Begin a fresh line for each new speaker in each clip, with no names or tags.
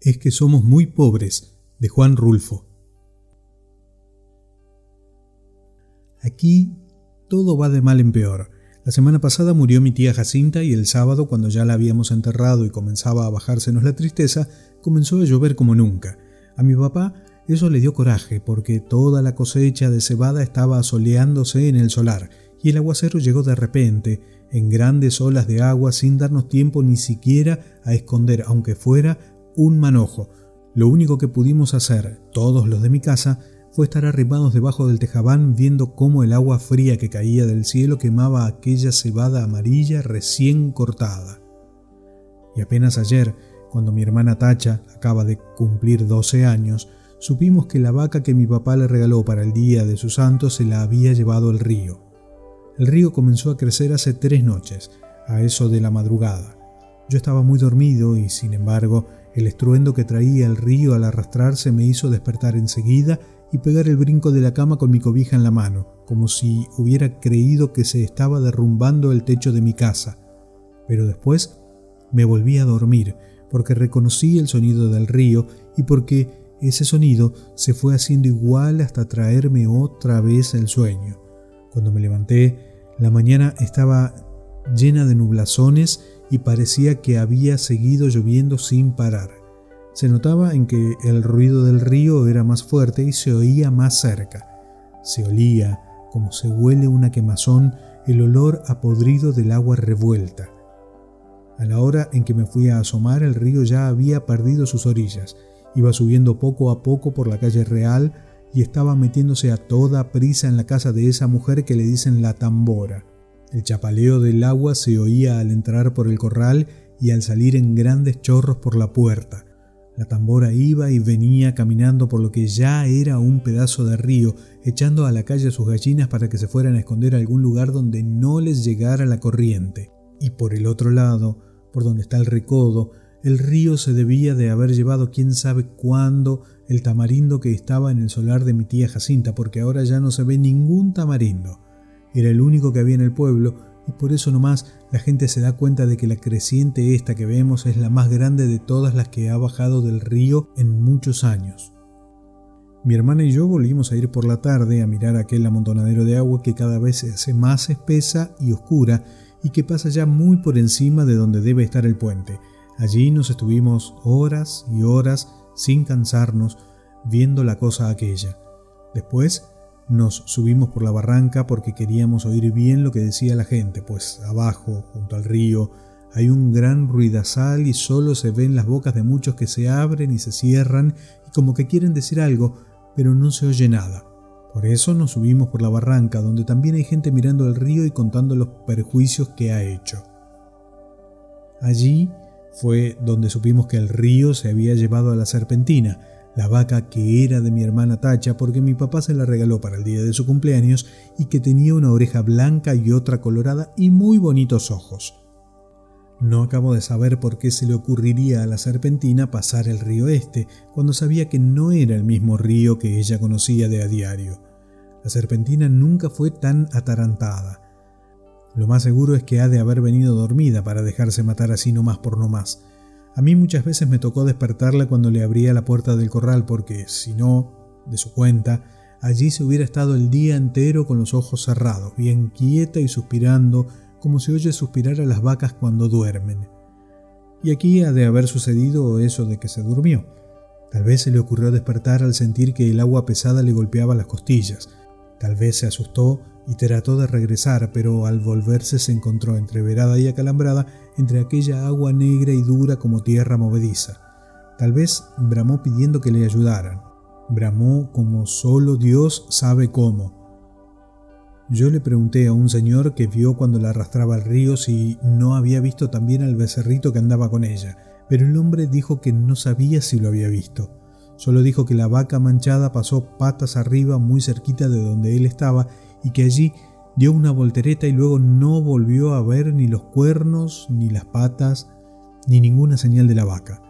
es que somos muy pobres, de Juan Rulfo. Aquí todo va de mal en peor. La semana pasada murió mi tía Jacinta y el sábado, cuando ya la habíamos enterrado y comenzaba a bajársenos la tristeza, comenzó a llover como nunca. A mi papá eso le dio coraje porque toda la cosecha de cebada estaba asoleándose en el solar y el aguacero llegó de repente, en grandes olas de agua sin darnos tiempo ni siquiera a esconder, aunque fuera un manojo. Lo único que pudimos hacer, todos los de mi casa, fue estar arrimados debajo del tejabán viendo cómo el agua fría que caía del cielo quemaba aquella cebada amarilla recién cortada. Y apenas ayer, cuando mi hermana Tacha acaba de cumplir 12 años, supimos que la vaca que mi papá le regaló para el día de su santo se la había llevado al río. El río comenzó a crecer hace tres noches, a eso de la madrugada. Yo estaba muy dormido y, sin embargo, el estruendo que traía el río al arrastrarse me hizo despertar enseguida y pegar el brinco de la cama con mi cobija en la mano, como si hubiera creído que se estaba derrumbando el techo de mi casa. Pero después me volví a dormir, porque reconocí el sonido del río y porque ese sonido se fue haciendo igual hasta traerme otra vez el sueño. Cuando me levanté, la mañana estaba llena de nublazones y parecía que había seguido lloviendo sin parar. Se notaba en que el ruido del río era más fuerte y se oía más cerca. Se olía, como se huele una quemazón, el olor a podrido del agua revuelta. A la hora en que me fui a asomar, el río ya había perdido sus orillas. Iba subiendo poco a poco por la calle real y estaba metiéndose a toda prisa en la casa de esa mujer que le dicen la tambora. El chapaleo del agua se oía al entrar por el corral y al salir en grandes chorros por la puerta. La tambora iba y venía caminando por lo que ya era un pedazo de río, echando a la calle a sus gallinas para que se fueran a esconder a algún lugar donde no les llegara la corriente. Y por el otro lado, por donde está el recodo, el río se debía de haber llevado quién sabe cuándo el tamarindo que estaba en el solar de mi tía Jacinta, porque ahora ya no se ve ningún tamarindo. Era el único que había en el pueblo, y por eso nomás la gente se da cuenta de que la creciente esta que vemos es la más grande de todas las que ha bajado del río en muchos años. Mi hermana y yo volvimos a ir por la tarde a mirar aquel amontonadero de agua que cada vez se hace más espesa y oscura y que pasa ya muy por encima de donde debe estar el puente. Allí nos estuvimos horas y horas sin cansarnos, viendo la cosa aquella. Después nos subimos por la barranca porque queríamos oír bien lo que decía la gente, pues abajo, junto al río, hay un gran ruidazal y solo se ven las bocas de muchos que se abren y se cierran y como que quieren decir algo, pero no se oye nada. Por eso nos subimos por la barranca, donde también hay gente mirando el río y contando los perjuicios que ha hecho. Allí fue donde supimos que el río se había llevado a la serpentina, la vaca que era de mi hermana Tacha porque mi papá se la regaló para el día de su cumpleaños y que tenía una oreja blanca y otra colorada y muy bonitos ojos. No acabo de saber por qué se le ocurriría a la serpentina pasar el río este, cuando sabía que no era el mismo río que ella conocía de a diario. La serpentina nunca fue tan atarantada. Lo más seguro es que ha de haber venido dormida para dejarse matar así nomás por nomás. A mí muchas veces me tocó despertarla cuando le abría la puerta del corral porque, si no, de su cuenta, allí se hubiera estado el día entero con los ojos cerrados, bien quieta y suspirando, como se oye suspirar a las vacas cuando duermen. Y aquí ha de haber sucedido eso de que se durmió. Tal vez se le ocurrió despertar al sentir que el agua pesada le golpeaba las costillas. Tal vez se asustó y trató de regresar, pero al volverse se encontró entreverada y acalambrada entre aquella agua negra y dura como tierra movediza. Tal vez bramó pidiendo que le ayudaran. Bramó como solo Dios sabe cómo. Yo le pregunté a un señor que vio cuando la arrastraba al río si no había visto también al becerrito que andaba con ella, pero el hombre dijo que no sabía si lo había visto. Solo dijo que la vaca manchada pasó patas arriba muy cerquita de donde él estaba y que allí dio una voltereta y luego no volvió a ver ni los cuernos, ni las patas, ni ninguna señal de la vaca.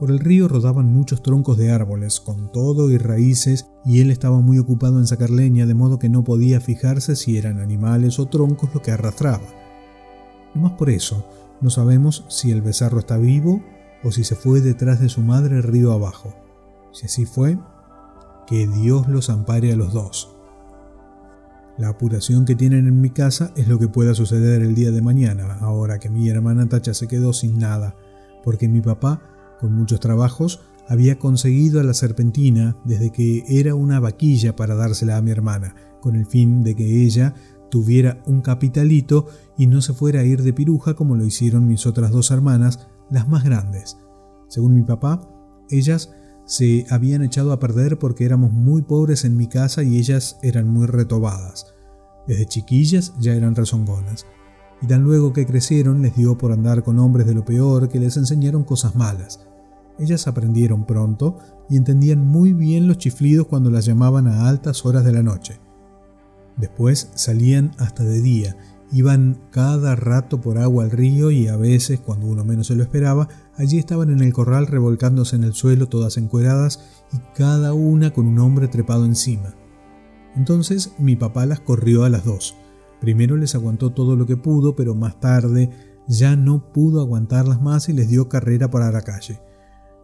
Por el río rodaban muchos troncos de árboles, con todo y raíces, y él estaba muy ocupado en sacar leña, de modo que no podía fijarse si eran animales o troncos lo que arrastraba. Y más por eso, no sabemos si el becerro está vivo o si se fue detrás de su madre río abajo. Si así fue, que Dios los ampare a los dos. La apuración que tienen en mi casa es lo que pueda suceder el día de mañana, ahora que mi hermana Tacha se quedó sin nada, porque mi papá, con muchos trabajos, había conseguido a la serpentina desde que era una vaquilla para dársela a mi hermana, con el fin de que ella tuviera un capitalito y no se fuera a ir de piruja como lo hicieron mis otras dos hermanas, las más grandes. Según mi papá, ellas se habían echado a perder porque éramos muy pobres en mi casa y ellas eran muy retobadas. Desde chiquillas ya eran rezongonas. Y tan luego que crecieron les dio por andar con hombres de lo peor que les enseñaron cosas malas. Ellas aprendieron pronto y entendían muy bien los chiflidos cuando las llamaban a altas horas de la noche. Después salían hasta de día, iban cada rato por agua al río y a veces, cuando uno menos se lo esperaba, allí estaban en el corral revolcándose en el suelo todas encueradas y cada una con un hombre trepado encima. Entonces mi papá las corrió a las dos. Primero les aguantó todo lo que pudo, pero más tarde ya no pudo aguantarlas más y les dio carrera para la calle.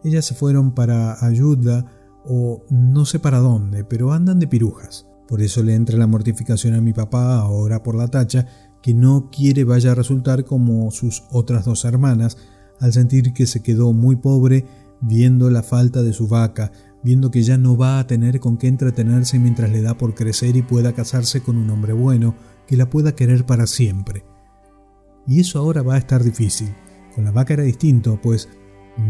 Ellas se fueron para ayuda o no sé para dónde, pero andan de pirujas. Por eso le entra la mortificación a mi papá ahora por la tacha, que no quiere vaya a resultar como sus otras dos hermanas, al sentir que se quedó muy pobre viendo la falta de su vaca, viendo que ya no va a tener con qué entretenerse mientras le da por crecer y pueda casarse con un hombre bueno, que la pueda querer para siempre. Y eso ahora va a estar difícil. Con la vaca era distinto, pues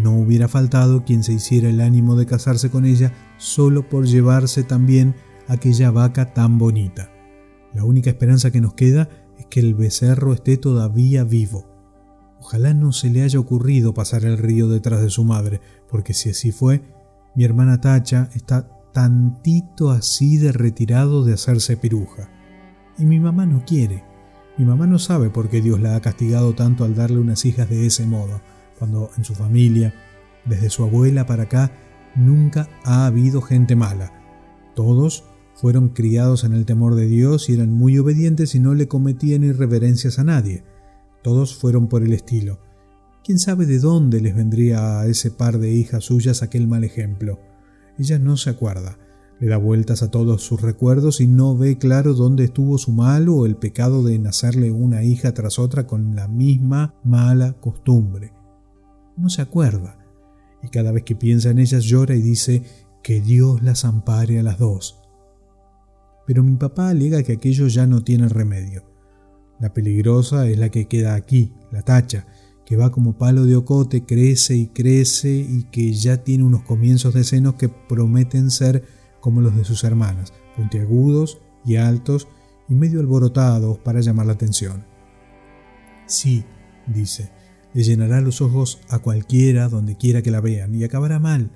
no hubiera faltado quien se hiciera el ánimo de casarse con ella solo por llevarse también aquella vaca tan bonita. La única esperanza que nos queda es que el becerro esté todavía vivo. Ojalá no se le haya ocurrido pasar el río detrás de su madre, porque si así fue, mi hermana Tacha está tantito así de retirado de hacerse piruja. Y mi mamá no quiere. Mi mamá no sabe por qué Dios la ha castigado tanto al darle unas hijas de ese modo, cuando en su familia, desde su abuela para acá, nunca ha habido gente mala. Todos fueron criados en el temor de Dios y eran muy obedientes y no le cometían irreverencias a nadie. Todos fueron por el estilo. ¿Quién sabe de dónde les vendría a ese par de hijas suyas aquel mal ejemplo? Ella no se acuerda. Le da vueltas a todos sus recuerdos y no ve claro dónde estuvo su mal o el pecado de nacerle una hija tras otra con la misma mala costumbre. No se acuerda. Y cada vez que piensa en ellas llora y dice que Dios las ampare a las dos pero mi papá alega que aquello ya no tiene remedio. La peligrosa es la que queda aquí, la tacha, que va como palo de ocote, crece y crece y que ya tiene unos comienzos de senos que prometen ser como los de sus hermanas, puntiagudos y altos y medio alborotados para llamar la atención. Sí, dice, le llenará los ojos a cualquiera donde quiera que la vean y acabará mal,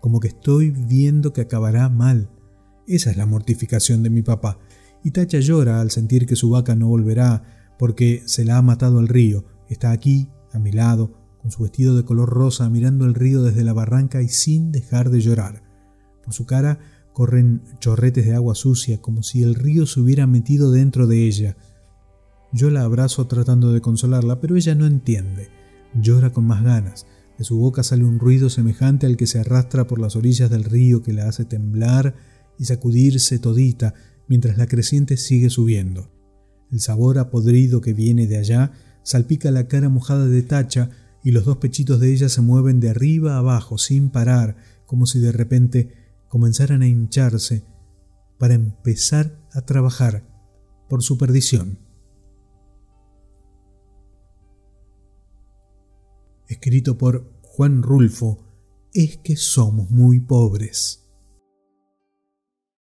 como que estoy viendo que acabará mal. Esa es la mortificación de mi papá. Y Tacha llora al sentir que su vaca no volverá porque se la ha matado al río. Está aquí, a mi lado, con su vestido de color rosa, mirando el río desde la barranca y sin dejar de llorar. Por su cara corren chorretes de agua sucia, como si el río se hubiera metido dentro de ella. Yo la abrazo tratando de consolarla, pero ella no entiende. Llora con más ganas. De su boca sale un ruido semejante al que se arrastra por las orillas del río que la hace temblar y sacudirse todita mientras la creciente sigue subiendo. El sabor apodrido que viene de allá salpica la cara mojada de tacha y los dos pechitos de ella se mueven de arriba abajo sin parar, como si de repente comenzaran a hincharse para empezar a trabajar por su perdición. Escrito por Juan Rulfo, es que somos muy pobres.